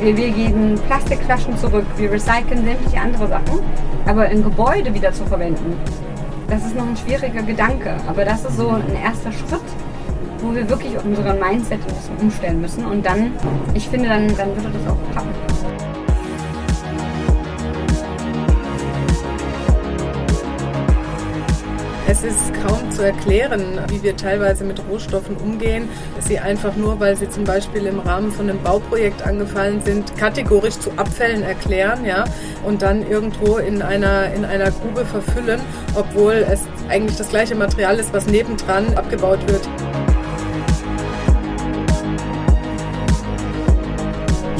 Wir, wir geben Plastikflaschen zurück, wir recyceln sämtliche andere Sachen. Aber ein Gebäude wieder zu verwenden, das ist noch ein schwieriger Gedanke. Aber das ist so ein erster Schritt, wo wir wirklich unseren Mindset ein bisschen umstellen müssen. Und dann, ich finde, dann, dann würde das auch klappen. Es ist kaum zu erklären, wie wir teilweise mit Rohstoffen umgehen, sie einfach nur, weil sie zum Beispiel im Rahmen von einem Bauprojekt angefallen sind, kategorisch zu Abfällen erklären, ja, und dann irgendwo in einer, in einer Grube verfüllen, obwohl es eigentlich das gleiche Material ist, was nebendran abgebaut wird.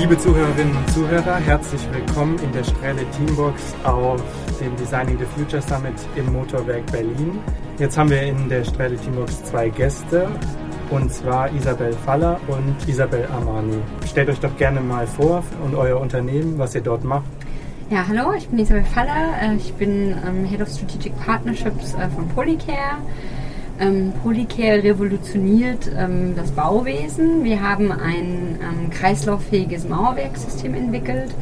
Liebe Zuhörerinnen und Zuhörer, herzlich willkommen in der Strähle Teambox auf dem Designing the Future Summit im Motorwerk Berlin. Jetzt haben wir in der Strähle Teambox zwei Gäste, und zwar Isabel Faller und Isabel Armani. Stellt euch doch gerne mal vor und euer Unternehmen, was ihr dort macht. Ja, hallo, ich bin Isabel Faller. Äh, ich bin ähm, Head of Strategic Partnerships äh, von Polycare. Ähm, Polycare revolutioniert ähm, das Bauwesen. Wir haben ein ähm, kreislauffähiges Mauerwerksystem entwickelt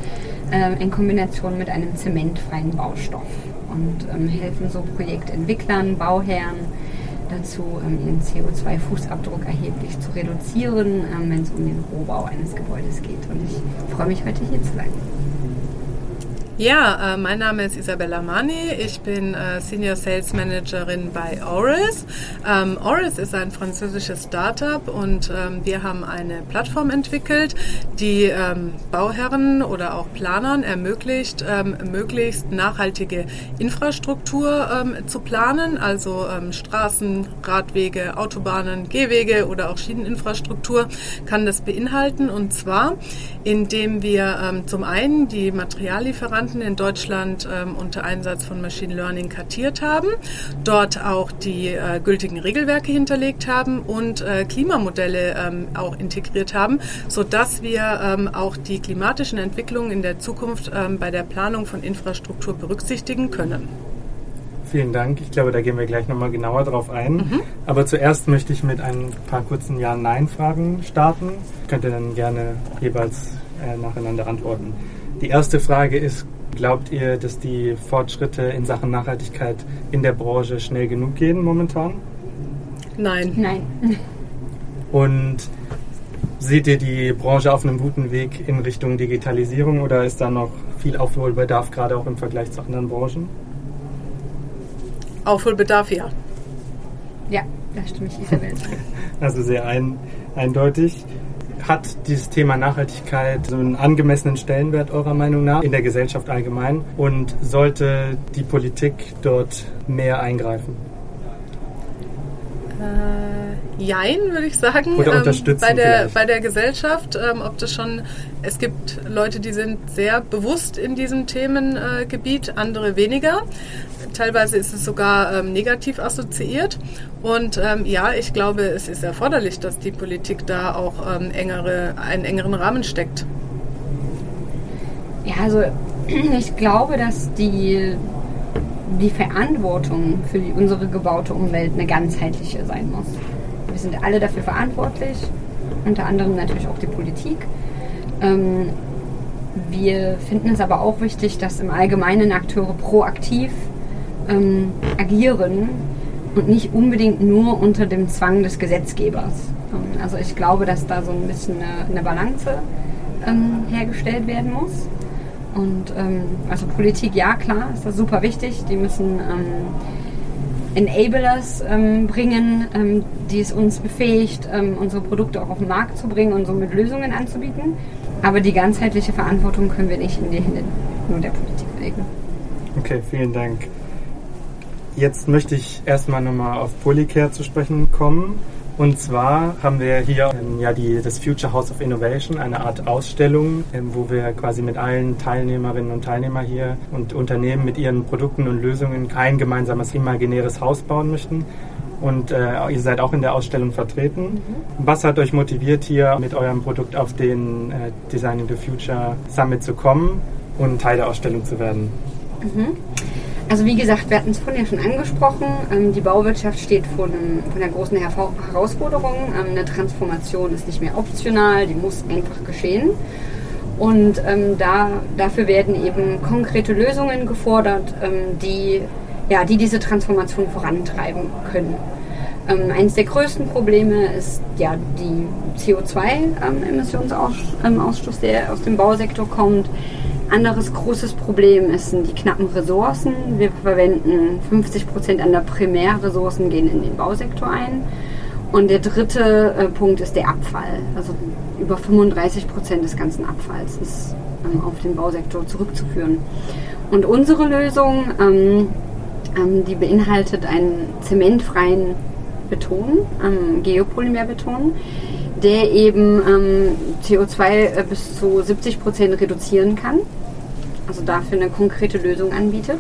äh, in Kombination mit einem zementfreien Baustoff und ähm, helfen so Projektentwicklern, Bauherren dazu, ähm, ihren CO2-Fußabdruck erheblich zu reduzieren, ähm, wenn es um den Rohbau eines Gebäudes geht. Und ich freue mich heute hier zu sein. Ja, äh, mein Name ist Isabella Mani. Ich bin äh, Senior Sales Managerin bei Oris. Ähm, Oris ist ein französisches Startup und ähm, wir haben eine Plattform entwickelt, die ähm, Bauherren oder auch Planern ermöglicht, ähm, möglichst nachhaltige Infrastruktur ähm, zu planen, also ähm, Straßen, Radwege, Autobahnen, Gehwege oder auch Schieneninfrastruktur kann das beinhalten und zwar indem wir zum einen die Materiallieferanten Lieferanten in Deutschland ähm, unter Einsatz von Machine Learning kartiert haben, dort auch die äh, gültigen Regelwerke hinterlegt haben und äh, Klimamodelle ähm, auch integriert haben, sodass wir ähm, auch die klimatischen Entwicklungen in der Zukunft ähm, bei der Planung von Infrastruktur berücksichtigen können. Vielen Dank. Ich glaube, da gehen wir gleich nochmal genauer drauf ein. Mhm. Aber zuerst möchte ich mit ein paar kurzen Ja-Nein-Fragen starten. Könnt ihr dann gerne jeweils äh, nacheinander antworten. Die erste Frage ist, Glaubt ihr, dass die Fortschritte in Sachen Nachhaltigkeit in der Branche schnell genug gehen momentan? Nein. Nein. Und seht ihr die Branche auf einem guten Weg in Richtung Digitalisierung oder ist da noch viel Aufholbedarf, gerade auch im Vergleich zu anderen Branchen? Aufholbedarf, ja. Ja, da stimme ich Isabel zu. Also sehr ein, eindeutig hat dieses Thema Nachhaltigkeit so einen angemessenen Stellenwert eurer Meinung nach in der Gesellschaft allgemein und sollte die Politik dort mehr eingreifen? Äh, jein, würde ich sagen. Oder ähm, unterstützen ähm, bei, der, bei der Gesellschaft, ähm, ob das schon, es gibt Leute, die sind sehr bewusst in diesem Themengebiet, andere weniger. Teilweise ist es sogar ähm, negativ assoziiert. Und ähm, ja, ich glaube, es ist erforderlich, dass die Politik da auch ähm, engere, einen engeren Rahmen steckt. Ja, also ich glaube, dass die, die Verantwortung für die, unsere gebaute Umwelt eine ganzheitliche sein muss. Wir sind alle dafür verantwortlich, unter anderem natürlich auch die Politik. Ähm, wir finden es aber auch wichtig, dass im Allgemeinen Akteure proaktiv ähm, agieren und nicht unbedingt nur unter dem Zwang des Gesetzgebers. Ähm, also ich glaube, dass da so ein bisschen eine, eine Balance ähm, hergestellt werden muss. Und ähm, also Politik, ja klar, ist das super wichtig. Die müssen ähm, Enablers ähm, bringen, ähm, die es uns befähigt, unsere Produkte auch auf den Markt zu bringen und somit Lösungen anzubieten. Aber die ganzheitliche Verantwortung können wir nicht in die Hände nur der Politik legen. Okay, vielen Dank. Jetzt möchte ich erstmal nochmal auf Polycare zu sprechen kommen. Und zwar haben wir hier ähm, ja die, das Future House of Innovation, eine Art Ausstellung, ähm, wo wir quasi mit allen Teilnehmerinnen und Teilnehmern hier und Unternehmen mit ihren Produkten und Lösungen ein gemeinsames imaginäres Haus bauen möchten. Und äh, ihr seid auch in der Ausstellung vertreten. Mhm. Was hat euch motiviert, hier mit eurem Produkt auf den äh, Designing the Future Summit zu kommen und Teil der Ausstellung zu werden? Mhm. Also wie gesagt, wir hatten es vorhin ja schon angesprochen, ähm, die Bauwirtschaft steht vor, einem, vor einer großen Herausforderung. Ähm, eine Transformation ist nicht mehr optional, die muss einfach geschehen. Und ähm, da, dafür werden eben konkrete Lösungen gefordert, ähm, die, ja, die diese Transformation vorantreiben können. Ähm, eines der größten Probleme ist ja die CO2-Emissionsausstoß, der aus dem Bausektor kommt. Anderes großes Problem ist die knappen Ressourcen. Wir verwenden 50 Prozent an der Primärressourcen gehen in den Bausektor ein. Und der dritte äh, Punkt ist der Abfall. Also über 35 Prozent des ganzen Abfalls ist ähm, auf den Bausektor zurückzuführen. Und unsere Lösung, ähm, ähm, die beinhaltet einen zementfreien Beton, Geopolymerbeton, der eben ähm, CO2 äh, bis zu 70 Prozent reduzieren kann. Also dafür eine konkrete Lösung anbietet.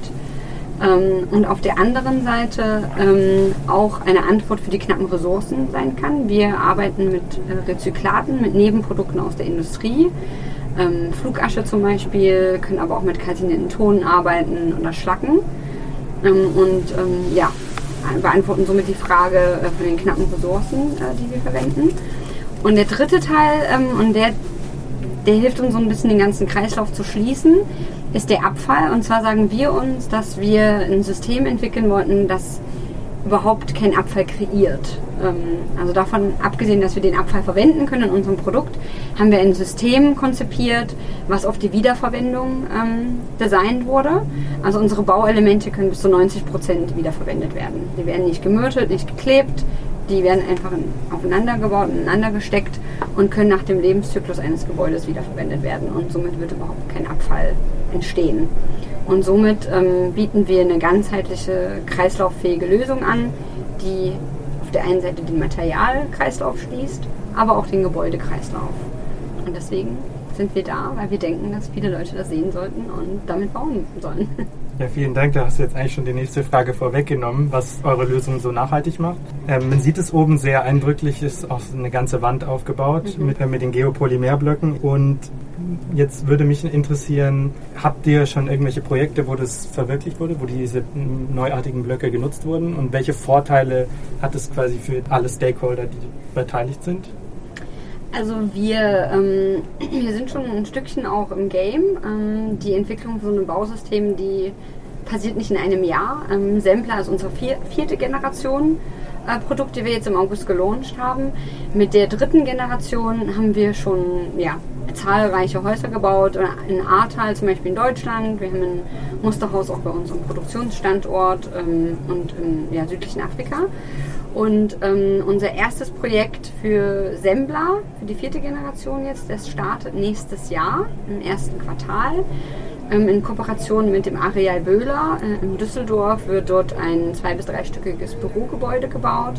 Ähm, und auf der anderen Seite ähm, auch eine Antwort für die knappen Ressourcen sein kann. Wir arbeiten mit äh, Rezyklaten, mit Nebenprodukten aus der Industrie. Ähm, Flugasche zum Beispiel, können aber auch mit kalzinierten Tonen arbeiten oder Schlacken. Ähm, und ähm, ja, beantworten somit die Frage äh, von den knappen Ressourcen, äh, die wir verwenden. Und der dritte Teil, ähm, und der, der hilft uns so ein bisschen den ganzen Kreislauf zu schließen, ist der Abfall. Und zwar sagen wir uns, dass wir ein System entwickeln wollten, das überhaupt keinen Abfall kreiert. Ähm, also davon abgesehen, dass wir den Abfall verwenden können in unserem Produkt, haben wir ein System konzipiert, was auf die Wiederverwendung ähm, designt wurde. Also unsere Bauelemente können bis zu 90 Prozent wiederverwendet werden. Die werden nicht gemürtet, nicht geklebt, die werden einfach aufeinander gebaut, ineinander gesteckt und können nach dem Lebenszyklus eines Gebäudes wiederverwendet werden. Und somit wird überhaupt kein Abfall entstehen. Und somit ähm, bieten wir eine ganzheitliche kreislauffähige Lösung an, die auf der einen Seite den Materialkreislauf schließt, aber auch den Gebäudekreislauf. Und deswegen sind wir da, weil wir denken, dass viele Leute das sehen sollten und damit bauen sollen. Ja, vielen Dank. Da hast du jetzt eigentlich schon die nächste Frage vorweggenommen, was eure Lösung so nachhaltig macht. Ähm, man sieht es oben sehr eindrücklich, ist auch eine ganze Wand aufgebaut mhm. mit, äh, mit den Geopolymerblöcken. Und jetzt würde mich interessieren, habt ihr schon irgendwelche Projekte, wo das verwirklicht wurde, wo diese neuartigen Blöcke genutzt wurden? Und welche Vorteile hat es quasi für alle Stakeholder, die beteiligt sind? Also wir, ähm, wir sind schon ein Stückchen auch im Game. Ähm, die Entwicklung von einem Bausystem, die passiert nicht in einem Jahr. Ähm, Sampler ist unsere vier, vierte Generation äh, Produkt, die wir jetzt im August gelauncht haben. Mit der dritten Generation haben wir schon ja, zahlreiche Häuser gebaut. In Ahrtal zum Beispiel in Deutschland. Wir haben ein Musterhaus auch bei unserem Produktionsstandort ähm, und im ja, südlichen Afrika. Und ähm, unser erstes Projekt für Sembla, für die vierte Generation jetzt, das startet nächstes Jahr im ersten Quartal. Ähm, in Kooperation mit dem Areal Böhler äh, in Düsseldorf wird dort ein zwei- bis dreistöckiges Bürogebäude gebaut.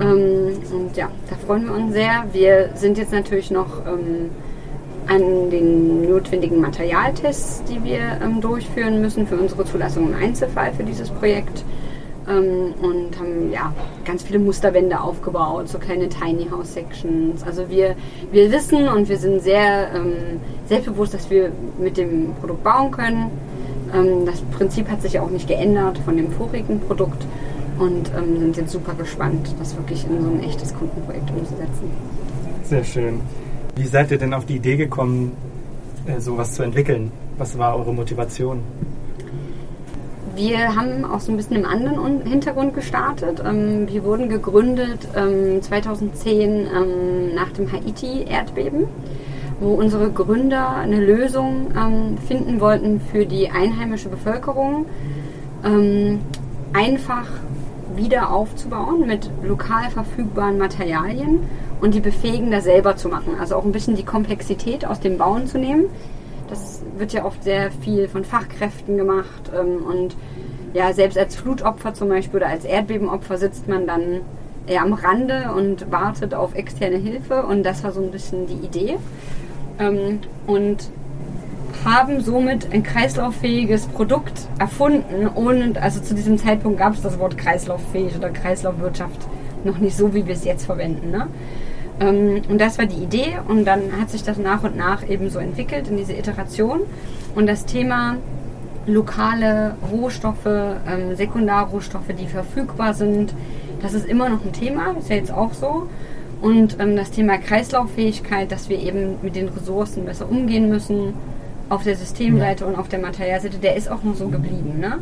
Ähm, und ja, da freuen wir uns sehr. Wir sind jetzt natürlich noch ähm, an den notwendigen Materialtests, die wir durchführen müssen für unsere Zulassung im Einzelfall für dieses Projekt ähm, und haben ja ganz viele Musterwände aufgebaut, so kleine Tiny House Sections. Also wir, wir wissen und wir sind sehr ähm, selbstbewusst, dass wir mit dem Produkt bauen können. Ähm, das Prinzip hat sich auch nicht geändert von dem vorigen Produkt und ähm, sind jetzt super gespannt, das wirklich in so ein echtes Kundenprojekt umzusetzen. Sehr schön. Wie seid ihr denn auf die Idee gekommen, äh, sowas zu entwickeln? Was war eure Motivation? Wir haben auch so ein bisschen im anderen Hintergrund gestartet. Ähm, wir wurden gegründet 2010 ähm, ähm, nach dem Haiti-Erdbeben, wo unsere Gründer eine Lösung finden wollten für die einheimische Bevölkerung, einfach wieder aufzubauen mit lokal verfügbaren Materialien und die befähigen, das selber zu machen. Also auch ein bisschen die Komplexität aus dem Bauen zu nehmen das wird ja oft sehr viel von Fachkräften gemacht ähm, und ja, selbst als Flutopfer zum Beispiel oder als Erdbebenopfer sitzt man dann eher am Rande und wartet auf externe Hilfe und das war so ein bisschen die Idee. Ähm, und haben somit ein kreislauffähiges Produkt erfunden, ohne, also zu diesem Zeitpunkt gab es das Wort kreislauffähig oder Kreislaufwirtschaft noch nicht so, wie wir es jetzt verwenden. Ne? Ähm, und das war die Idee und dann hat sich das nach und nach eben so entwickelt in diese Iteration. Und das Thema lokale Rohstoffe, ähm, Sekundarrohstoffe, die verfügbar sind, das ist immer noch ein Thema, ist ja jetzt auch so. Und ähm, das Thema Kreislauffähigkeit, dass wir eben mit den Ressourcen besser umgehen müssen, auf der Systemseite ja. und auf der Materialseite, der ist auch noch so geblieben. Ne?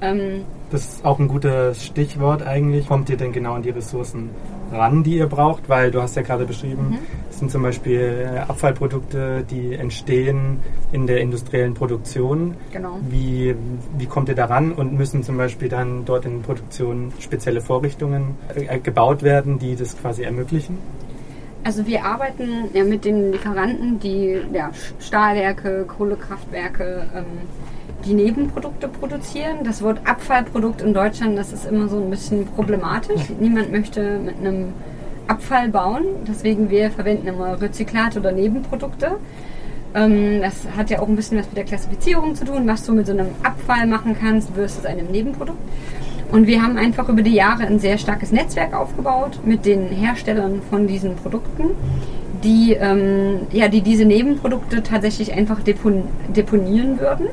Ähm, das ist auch ein gutes Stichwort eigentlich. Kommt ihr denn genau an die Ressourcen ran, die ihr braucht? Weil du hast ja gerade beschrieben, mhm. es sind zum Beispiel äh, Abfallprodukte, die entstehen in der industriellen Produktion. Genau. Wie, wie kommt ihr daran und müssen zum Beispiel dann dort in Produktion spezielle Vorrichtungen äh, gebaut werden, die das quasi ermöglichen? Also wir arbeiten ja mit den Lieferanten, die ja, Stahlwerke, Kohlekraftwerke, ähm, die Nebenprodukte produzieren. Das Wort Abfallprodukt in Deutschland, das ist immer so ein bisschen problematisch. Niemand möchte mit einem Abfall bauen. Deswegen wir verwenden immer Rezyklat oder Nebenprodukte. Ähm, das hat ja auch ein bisschen was mit der Klassifizierung zu tun. Was du mit so einem Abfall machen kannst versus einem Nebenprodukt. Und wir haben einfach über die Jahre ein sehr starkes Netzwerk aufgebaut mit den Herstellern von diesen Produkten, die, ähm, ja, die diese Nebenprodukte tatsächlich einfach depon deponieren würden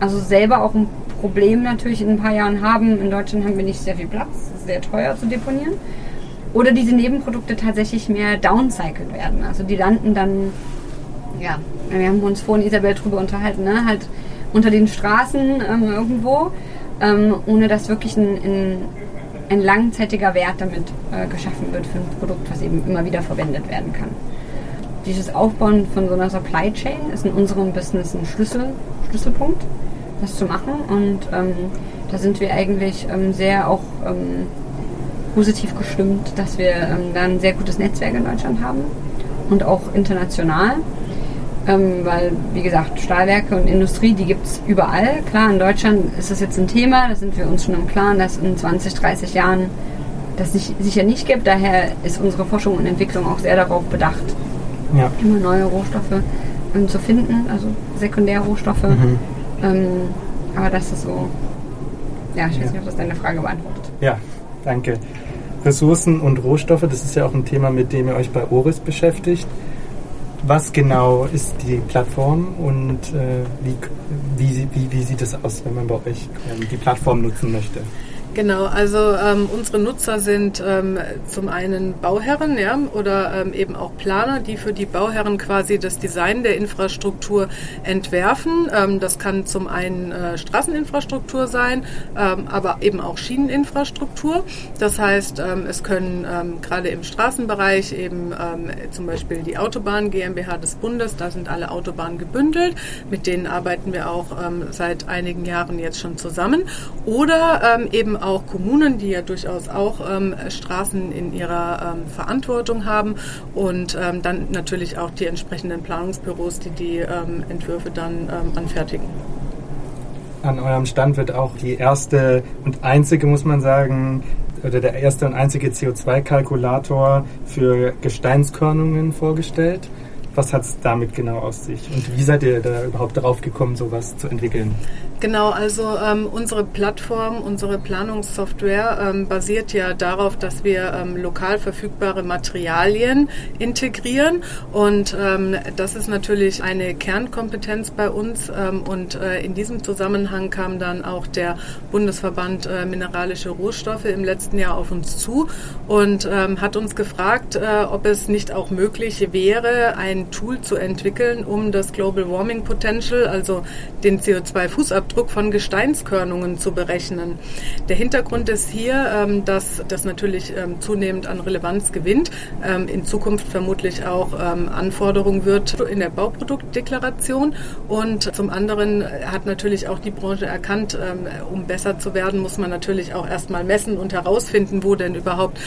also selber auch ein Problem natürlich in ein paar Jahren haben. In Deutschland haben wir nicht sehr viel Platz, sehr teuer zu deponieren. Oder diese Nebenprodukte tatsächlich mehr downcycled werden. Also die landen dann, ja, wir haben uns vorhin Isabel drüber unterhalten, ne? halt unter den Straßen ähm, irgendwo, ähm, ohne dass wirklich ein, ein, ein langzeitiger Wert damit äh, geschaffen wird für ein Produkt, was eben immer wieder verwendet werden kann. Dieses Aufbauen von so einer Supply Chain ist in unserem Business ein Schlüssel, Schlüsselpunkt das zu machen. Und ähm, da sind wir eigentlich ähm, sehr auch ähm, positiv gestimmt, dass wir ähm, da ein sehr gutes Netzwerk in Deutschland haben und auch international. Ähm, weil, wie gesagt, Stahlwerke und Industrie, die gibt es überall. Klar, in Deutschland ist das jetzt ein Thema, da sind wir uns schon im Klaren, dass in 20, 30 Jahren das sich, sicher nicht gibt. Daher ist unsere Forschung und Entwicklung auch sehr darauf bedacht, ja. immer neue Rohstoffe ähm, zu finden, also Sekundärrohstoffe, mhm. Ähm, aber das ist so. Ja, ich weiß ja. nicht, ob das deine Frage beantwortet. Ja, danke. Ressourcen und Rohstoffe, das ist ja auch ein Thema, mit dem ihr euch bei Oris beschäftigt. Was genau ist die Plattform und äh, wie, wie, wie, wie, sieht es aus, wenn man bei euch ähm, die Plattform nutzen möchte? Genau, also ähm, unsere Nutzer sind ähm, zum einen Bauherren ja, oder ähm, eben auch Planer, die für die Bauherren quasi das Design der Infrastruktur entwerfen. Ähm, das kann zum einen äh, Straßeninfrastruktur sein, ähm, aber eben auch Schieneninfrastruktur. Das heißt, ähm, es können gerade im Straßenbereich eben zum Beispiel die Autobahn GmbH des Bundes, da sind alle Autobahnen gebündelt, mit denen arbeiten wir auch seit einigen Jahren jetzt schon zusammen. Oder eben auch auch Kommunen, die ja durchaus auch ähm, Straßen in ihrer ähm, Verantwortung haben und ähm, dann natürlich auch die entsprechenden Planungsbüros, die die ähm, Entwürfe dann ähm, anfertigen. An eurem Stand wird auch die erste und einzige, muss man sagen, oder der erste und einzige CO2-Kalkulator für Gesteinskörnungen vorgestellt. Was hat es damit genau aus sich und wie seid ihr da überhaupt drauf gekommen, sowas zu entwickeln? Genau, also ähm, unsere Plattform, unsere Planungssoftware ähm, basiert ja darauf, dass wir ähm, lokal verfügbare Materialien integrieren. Und ähm, das ist natürlich eine Kernkompetenz bei uns ähm, und äh, in diesem Zusammenhang kam dann auch der Bundesverband äh, Mineralische Rohstoffe im letzten Jahr auf uns zu und ähm, hat uns gefragt, äh, ob es nicht auch möglich wäre, ein Tool zu entwickeln, um das Global Warming Potential, also den CO2-Fußabdruck Fußabdruck von Gesteinskörnungen zu berechnen. Der Hintergrund ist hier, ähm, dass das natürlich ähm, zunehmend an Relevanz gewinnt, ähm, in Zukunft vermutlich auch Anforderung wird in der Bauproduktdeklaration und zum anderen hat natürlich auch die Branche erkannt, um besser zu werden, muss man natürlich auch erstmal messen und herausfinden, wo denn überhaupt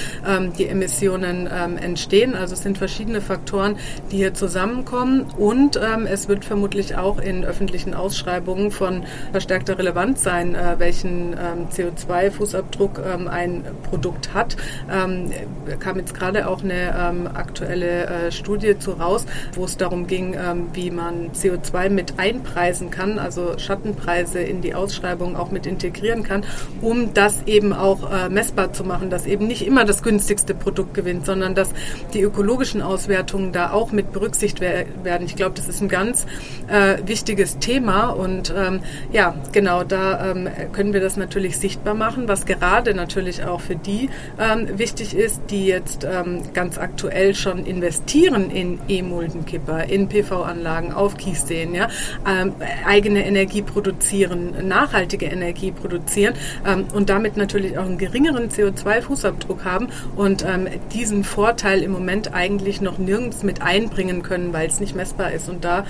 die Emissionen entstehen. Also es sind verschiedene Faktoren, die hier zusammenkommen und es wird vermutlich auch in öffentlichen Ausschreibungen von verstärkter Relevanz sein, äh, welchen ähm, CO2-Fußabdruck ähm, ein Produkt hat. Ähm, kam jetzt gerade auch eine ähm, aktuelle äh, Studie zu raus, wo es darum ging, ähm, wie man CO2 mit einpreisen kann, also Schattenpreise in die Ausschreibung auch mit integrieren kann, um das eben auch äh, messbar zu machen, dass eben nicht immer das günstigste Produkt gewinnt, sondern dass die ökologischen Auswertungen da auch mit berücksichtigt werden. Ich glaube, das ist ein ganz äh, wichtiges Thema und ähm, ja, Ja, genau, da ähm, können wir das natürlich sichtbar machen, was gerade natürlich auch für die ähm, wichtig ist, die jetzt ähm, ganz aktuell schon investieren in E-Muldenkipper, in PV-Anlagen auf Kiesseen, ja, ähm, eigene Energie produzieren, nachhaltige Energie produzieren ähm, und damit natürlich auch einen geringeren CO2-Fußabdruck haben und ähm, diesen Vorteil im Moment eigentlich noch nirgends mit einbringen können, weil es nicht messbar ist. Und da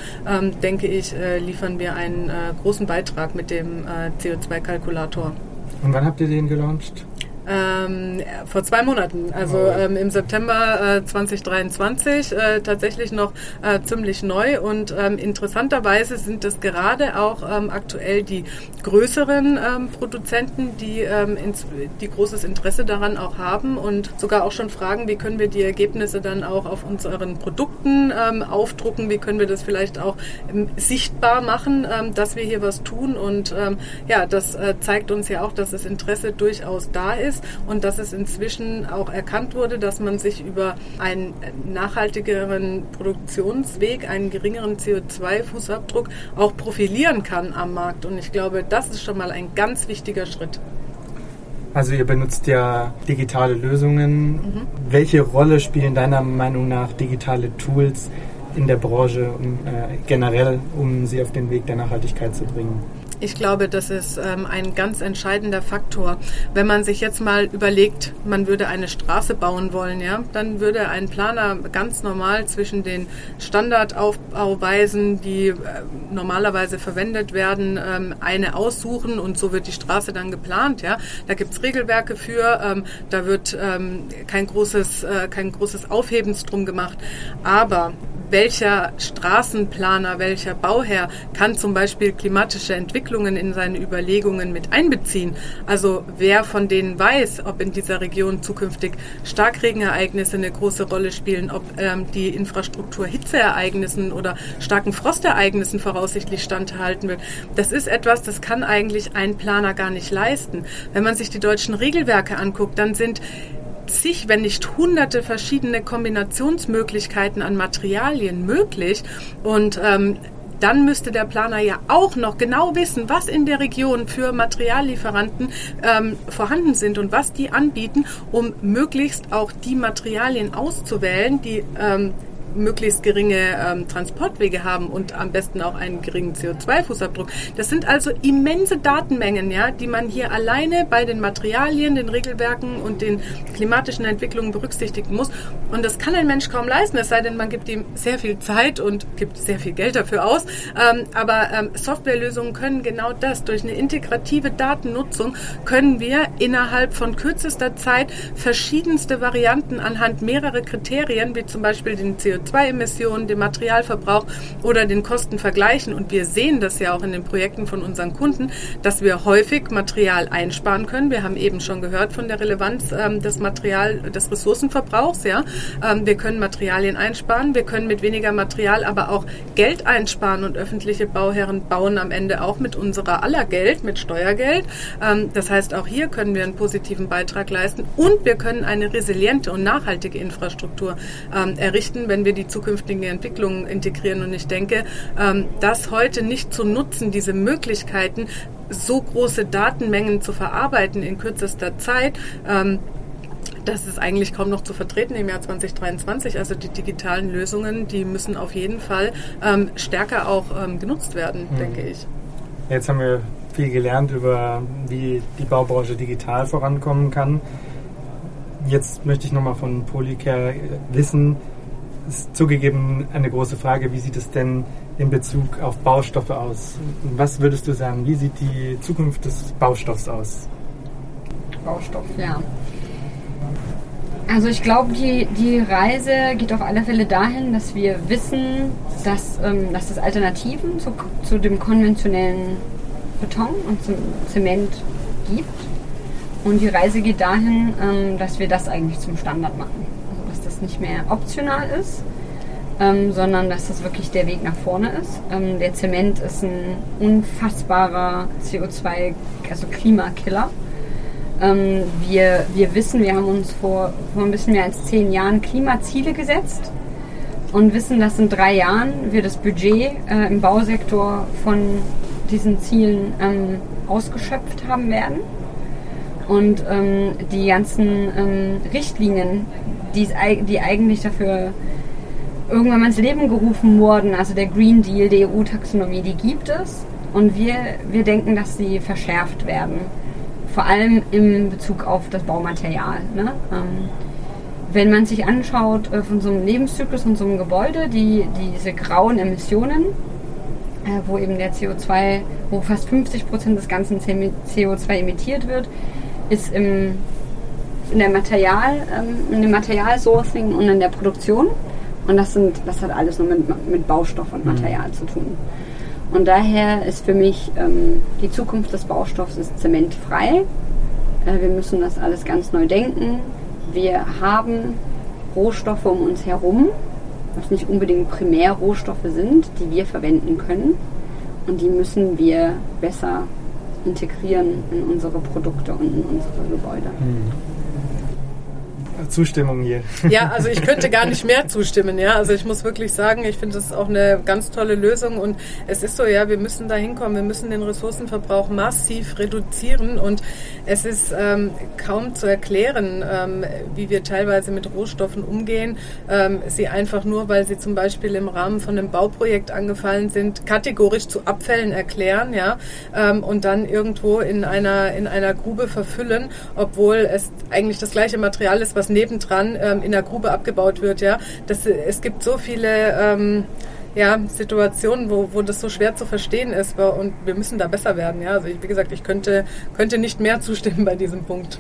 denke ich, äh, liefern wir einen äh, großen Beitrag Beitrag mit dem äh, CO2-Kalkulator. Und wann habt ihr den gelauncht? Ähm, vor zwei Monaten, also ähm, im September äh, 2023, äh, tatsächlich noch äh, ziemlich neu. Und ähm, interessanterweise sind es gerade auch ähm, aktuell die größeren ähm, Produzenten, die, ähm, ins, die großes Interesse daran auch haben und sogar auch schon fragen, wie können wir die Ergebnisse dann auch auf unseren Produkten aufdrucken, wie können wir das vielleicht auch sichtbar machen, dass wir hier was tun? Und ja, das äh, zeigt uns ja auch, dass das Interesse durchaus da ist ist und dass es inzwischen auch erkannt wurde, dass man sich über einen nachhaltigeren Produktionsweg, einen geringeren CO2-Fußabdruck auch profilieren kann am Markt. Und ich glaube, das ist schon mal ein ganz wichtiger Schritt. Also ihr benutzt ja digitale Lösungen. Mhm. Welche Rolle spielen deiner Meinung nach digitale Tools in der Branche um, äh, generell, um sie auf den Weg der Nachhaltigkeit zu bringen? Ich glaube, das ist ähm, ein ganz entscheidender Faktor. Wenn man sich jetzt mal überlegt, man würde eine Straße bauen wollen, ja, dann würde ein Planer ganz normal zwischen den Standardaufbauweisen, die äh, normalerweise verwendet werden, ähm, eine aussuchen und so wird die Straße dann geplant. Ja. Da gibt's Regelwerke für, ähm, da wird ähm, kein, großes, äh, kein großes Aufhebens drum gemacht. Aber welcher Straßenplaner, welcher Bauherr kann zum Beispiel klimatische Entwicklungen in seine Überlegungen mit einbeziehen. Also wer von denen weiß, ob in dieser Region zukünftig Starkregenereignisse eine große Rolle spielen, ob ähm, die Infrastruktur Hitzeereignissen oder starken Frostereignissen voraussichtlich standhalten wird. Das ist etwas, das kann eigentlich ein Planer gar nicht leisten. Wenn man sich die deutschen Regelwerke anguckt, dann sind zig, wenn nicht hunderte verschiedene Kombinationsmöglichkeiten an Materialien möglich. Und ähm, dann müsste der Planer ja auch noch genau wissen, was in der Region für Materiallieferanten ähm, vorhanden sind und was die anbieten, um möglichst auch die Materialien auszuwählen, die ähm, möglichst geringe ähm, Transportwege haben und am besten auch einen geringen CO2-Fußabdruck. Das sind also immense Datenmengen, ja, die man hier alleine bei den Materialien, den Regelwerken und den klimatischen Entwicklungen berücksichtigen muss. Und das kann ein Mensch kaum leisten, es sei denn, man gibt ihm sehr viel Zeit und gibt sehr viel Geld dafür aus. Ähm, aber ähm, Softwarelösungen können genau das. Durch eine integrative Datennutzung können wir innerhalb von kürzester Zeit verschiedenste Varianten anhand mehrerer Kriterien, wie zum Beispiel den CO2 CO2-Emissionen, den Materialverbrauch oder den Kosten vergleichen. Und wir sehen das ja auch in den Projekten von unseren Kunden, dass wir häufig Material einsparen können. Wir haben eben schon gehört von der Relevanz ähm, des Material, des Ressourcenverbrauchs. Ja, ähm, wir können Materialien einsparen. Wir können mit weniger Material aber auch Geld einsparen und öffentliche Bauherren bauen am Ende auch mit unserer aller Geld, mit Steuergeld. Ähm, das heißt, auch hier können wir einen positiven Beitrag leisten und wir können eine resiliente und nachhaltige Infrastruktur ähm, errichten, wenn wir wir die zukünftigen Entwicklungen integrieren. Und ich denke, ähm, das heute nicht zu nutzen, diese Möglichkeiten, so große Datenmengen zu verarbeiten in kürzester Zeit, ähm, das ist eigentlich kaum noch zu vertreten im Jahr 2023. Also die digitalen Lösungen, die müssen auf jeden Fall ähm, stärker auch ähm, genutzt werden, mhm. denke ich. Jetzt haben wir viel gelernt über, wie die Baubranche digital vorankommen kann. Jetzt möchte ich nochmal von Polycare wissen, ist zugegeben eine große Frage. Wie sieht es denn in Bezug auf Baustoffe aus? Was würdest du sagen? Wie sieht die Zukunft des Baustoffs aus? Baustoff, ja. Also ich glaube, die, die Reise geht auf alle Fälle dahin, dass wir wissen, dass, ähm, dass es Alternativen zu, zu dem konventionellen Beton und zum Zement gibt. Und die Reise geht dahin, ähm, dass wir das eigentlich zum Standard machen nicht mehr optional ist, ähm, sondern dass das wirklich der Weg nach vorne ist. Ähm, der Zement ist ein unfassbarer CO2, also Klimakiller. Ähm, wir, wir wissen, wir haben uns vor, vor ein bisschen mehr als zehn Jahren Klimaziele gesetzt und wissen, dass in drei Jahren wir das Budget äh, im Bausektor von diesen Zielen ähm, ausgeschöpft haben werden. Und ähm, die ganzen ähm, Richtlinien, die, die eigentlich dafür irgendwann mal ins Leben gerufen wurden, also der Green Deal, die EU-Taxonomie, die gibt es. Und wir, wir denken, dass sie verschärft werden. Vor allem in Bezug auf das Baumaterial. Ne? Ähm, wenn man sich anschaut äh, von so einem Lebenszyklus und so einem Gebäude, die, diese grauen Emissionen, äh, wo eben der CO2, wo fast 50 Prozent des ganzen CO2 emittiert wird, ist im, in der Material, ähm, in dem Materialsourcing und in der Produktion. Und das sind, das hat alles nur mit, mit Baustoff und mhm. Material mhm. zu tun. Und daher ist für mich ähm, die Zukunft des Baustoffs ist zementfrei. Äh, wir müssen das alles ganz neu denken. Wir haben Rohstoffe um uns herum, was nicht unbedingt Primärrohstoffe sind, die wir verwenden können. Und die müssen wir besser integrieren in unsere Produkte und in unsere Gebäude. Mhm. Zustimmung hier. Ja, also ich könnte gar nicht mehr zustimmen. Ja, also ich muss wirklich sagen, ich finde das auch eine ganz tolle Lösung. Und es ist so, ja, wir müssen da hinkommen, wir müssen den Ressourcenverbrauch massiv reduzieren. Und es ist ähm, kaum zu erklären, ähm, wie wir teilweise mit Rohstoffen umgehen, ähm, sie einfach nur, weil sie zum Beispiel im Rahmen von einem Bauprojekt angefallen sind, kategorisch zu Abfällen erklären, ja, ähm, und dann irgendwo in einer in einer Grube verfüllen, obwohl es eigentlich das gleiche Material ist, was nebendran ähm, in der Grube abgebaut wird. Ja, das, es gibt so viele ähm, ja, Situationen, wo, wo das so schwer zu verstehen ist und wir müssen da besser werden. Ja, also ich, wie gesagt, ich könnte, könnte nicht mehr zustimmen bei diesem Punkt.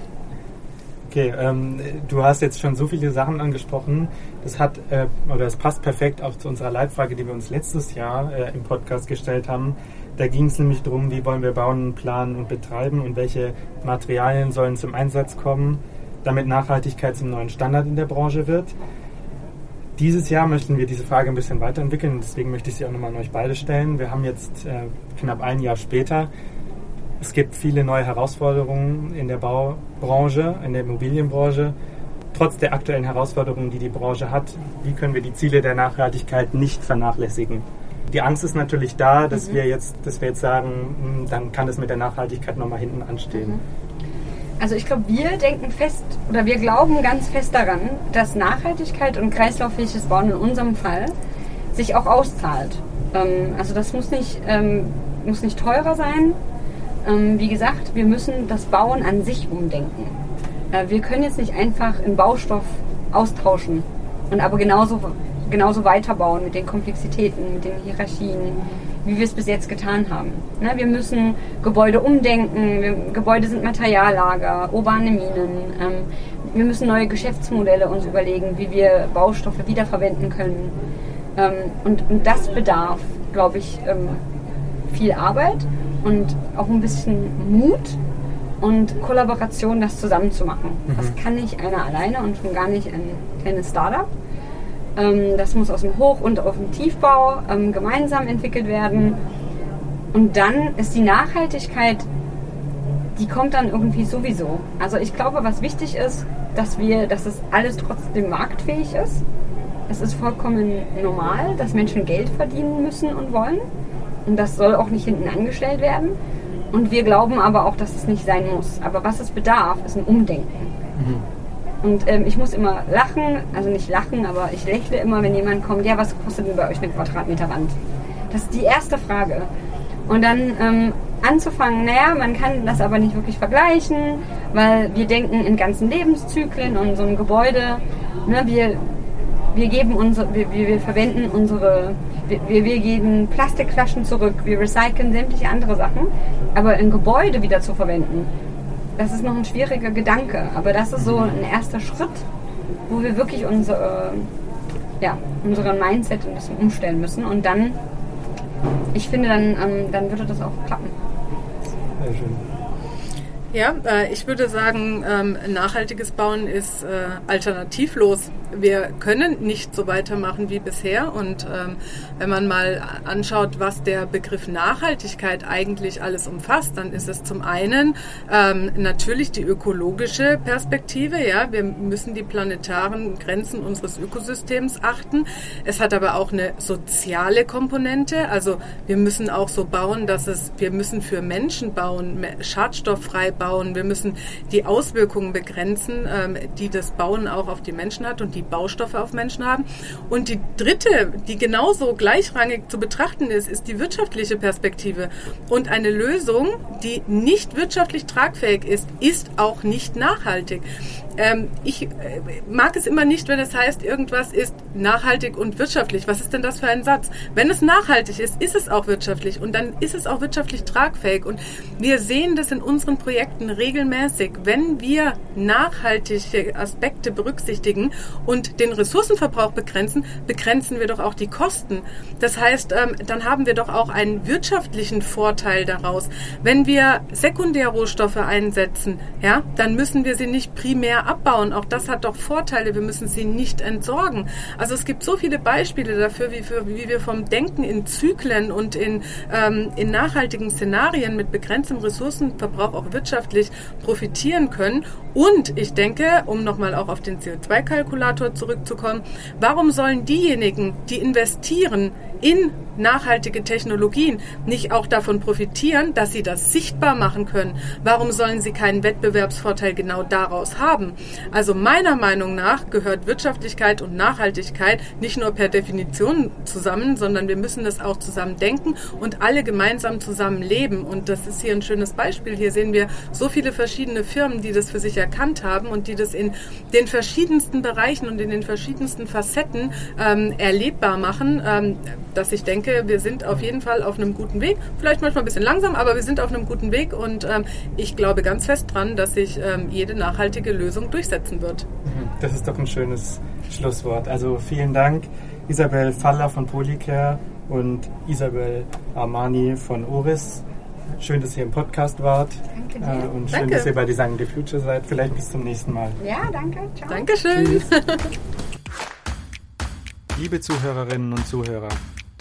Okay, ähm, du hast jetzt schon so viele Sachen angesprochen. Das hat äh, oder das passt perfekt auch zu unserer Leitfrage, die wir uns letztes Jahr äh, im Podcast gestellt haben. Da ging es nämlich darum, wie wollen wir bauen, planen und betreiben und welche Materialien sollen zum Einsatz kommen damit Nachhaltigkeit zum neuen Standard in der Branche wird. Dieses Jahr möchten wir diese Frage ein bisschen weiterentwickeln, deswegen möchte ich sie auch nochmal an euch beide stellen. Wir haben jetzt äh, knapp ein Jahr später. Es gibt viele neue Herausforderungen in der Baubranche, in der Immobilienbranche. Trotz der aktuellen Herausforderungen, die die Branche hat, wie können wir die Ziele der Nachhaltigkeit nicht vernachlässigen? Die Angst ist natürlich da, dass mhm. wir jetzt, dass wir jetzt sagen, hm, dann kann es mit der Nachhaltigkeit nochmal hinten anstehen. Mhm. Also ich glaube, wir denken fest oder wir glauben ganz fest daran, dass Nachhaltigkeit und kreislauffähiges Bauen in unserem Fall sich auch auszahlt. Ähm, also das muss nicht, ähm, muss nicht teurer sein. Ähm, wie gesagt, wir müssen das Bauen an sich umdenken. Äh, wir können jetzt nicht einfach einen Baustoff austauschen und aber genauso, genauso weiterbauen mit den Komplexitäten, mit den Hierarchien, wie wir es bis jetzt getan haben. Ne, wir müssen Gebäude umdenken, wir, Gebäude sind Materiallager, urbane Minen. Ähm, wir müssen neue Geschäftsmodelle uns überlegen, wie wir Baustoffe wiederverwenden können. Ähm, und, und, das bedarf, glaube ich, ähm, viel Arbeit und auch ein bisschen Mut und Kollaboration, das zusammenzumachen. Mhm. Das kann nicht einer alleine und schon gar nicht ein kleines Startup. Ähm, das muss aus dem Hoch- und auf dem Tiefbau ähm, gemeinsam entwickelt werden. Und dann ist die Nachhaltigkeit, die kommt dann irgendwie sowieso. Also ich glaube, was wichtig ist, dass wir, dass es alles trotzdem marktfähig ist. Es ist vollkommen normal, dass Menschen Geld verdienen müssen und wollen. Und das soll auch nicht hinten angestellt werden. Und wir glauben aber auch, dass es nicht sein muss. Aber was es bedarf, ist ein Umdenken. Mhm. Und ähm, ich muss immer lachen, also nicht lachen, aber ich lächle immer, wenn jemand kommt, ja, was kostet denn bei euch eine Quadratmeter Wand? Das ist die erste Frage. Und dann ähm, anzufangen, naja, man kann das aber nicht wirklich vergleichen, weil wir denken in ganzen Lebenszyklen und so ein Gebäude, ne, wir, wir geben unsere, wir, wir verwenden unsere, wir, wir geben Plastikflaschen zurück, wir recyceln sämtliche andere Sachen, aber ein Gebäude wieder zu verwenden, das ist noch ein schwieriger Gedanke, aber das ist so ein erster Schritt, wo wir wirklich unsere, ja, unseren Mindset ein bisschen umstellen müssen und dann, ich finde, dann, ähm, dann würde das auch klappen. Sehr schön. Ja, äh, ich würde sagen, ähm, nachhaltiges Bauen ist äh, alternativlos. Wir können nicht so weitermachen wie bisher. Und ähm, wenn man mal anschaut, was der Begriff Nachhaltigkeit eigentlich alles umfasst, dann ist es zum einen ähm, natürlich die ökologische Perspektive. Ja, wir müssen die planetaren Grenzen unseres Ökosystems achten. Es hat aber auch eine soziale Komponente. Also wir müssen auch so bauen, dass es, wir müssen für Menschen bauen, schadstofffrei bauen. Wir müssen die Auswirkungen begrenzen, ähm, die das Bauen auch auf die Menschen hat und die Baustoffe auf Menschen haben. Und die dritte, die genauso gleichrangig zu betrachten ist, ist die wirtschaftliche Perspektive. Und eine Lösung, die nicht wirtschaftlich tragfähig ist, ist auch nicht nachhaltig. Ähm, ich äh, mag es immer nicht, wenn es heißt, irgendwas ist nachhaltig und wirtschaftlich. Was ist denn das für ein Satz? Wenn es nachhaltig ist, ist es auch wirtschaftlich und dann ist es auch wirtschaftlich tragfähig. Und wir sehen das in unseren Projekten regelmäßig. Wenn wir nachhaltige Aspekte berücksichtigen und den Ressourcenverbrauch begrenzen, begrenzen wir doch auch die Kosten. Das heißt, ähm, dann haben wir doch auch einen wirtschaftlichen Vorteil daraus. Wenn wir Sekundärrohstoffe einsetzen, ja, dann müssen wir sie nicht primär abbauen. Auch das hat doch Vorteile. Wir müssen sie nicht entsorgen. Also es gibt so viele Beispiele dafür, wie, für, wie wir vom Denken in Zyklen und in, ähm, in nachhaltigen Szenarien mit begrenztem Ressourcenverbrauch auch wirtschaftlich profitieren können. Und ich denke, um nochmal auch auf den CO2-Kalkulator zurückzukommen, warum sollen diejenigen, die investieren in nachhaltige Technologien nicht auch davon profitieren, dass sie das sichtbar machen können? Warum sollen sie keinen Wettbewerbsvorteil genau daraus haben? Also meiner Meinung nach gehört Wirtschaftlichkeit und Nachhaltigkeit nicht nur per Definition zusammen, sondern wir müssen das auch zusammen denken und alle gemeinsam zusammen leben. Und das ist hier ein schönes Beispiel. Hier sehen wir so viele verschiedene Firmen, die das für sich erkannt haben und die das in den verschiedensten Bereichen und in den verschiedensten Facetten ähm, erlebbar machen, ähm, dass ich denke, wir sind auf jeden Fall auf einem guten Weg. Vielleicht manchmal ein bisschen langsam, aber wir sind auf einem guten Weg und ähm, ich glaube ganz fest dran, dass sich ähm, jede nachhaltige Lösung durchsetzen wird. Mhm. Das ist doch ein schönes Schlusswort. Also vielen Dank, Isabel Faller von Polycare und Isabel Armani von Oris. Schön, dass ihr im Podcast wart. Danke dir. Äh, und schön, Danke. dass ihr bei Design the Future seid. Vielleicht bis zum nächsten Mal. Ja, danke. Ciao. Dankeschön. Liebe Zuhörerinnen und Zuhörer,